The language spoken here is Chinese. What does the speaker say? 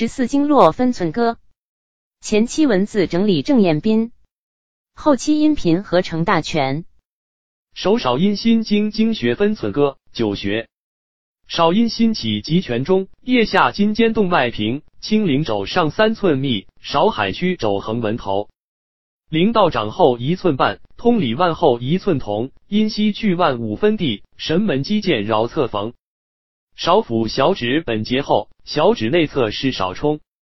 十四经络分寸歌，前期文字整理郑彦斌，后期音频合成大全。手少阴心经经学分寸歌。九穴，少阴心起极泉中，腋下筋尖动脉平，清陵肘上三寸密，少海区肘横纹头，灵道长后一寸半，通里腕后一寸同，阴溪去腕五分地，神门肌腱桡侧缝。少腹小指本节后，小指内侧是少冲。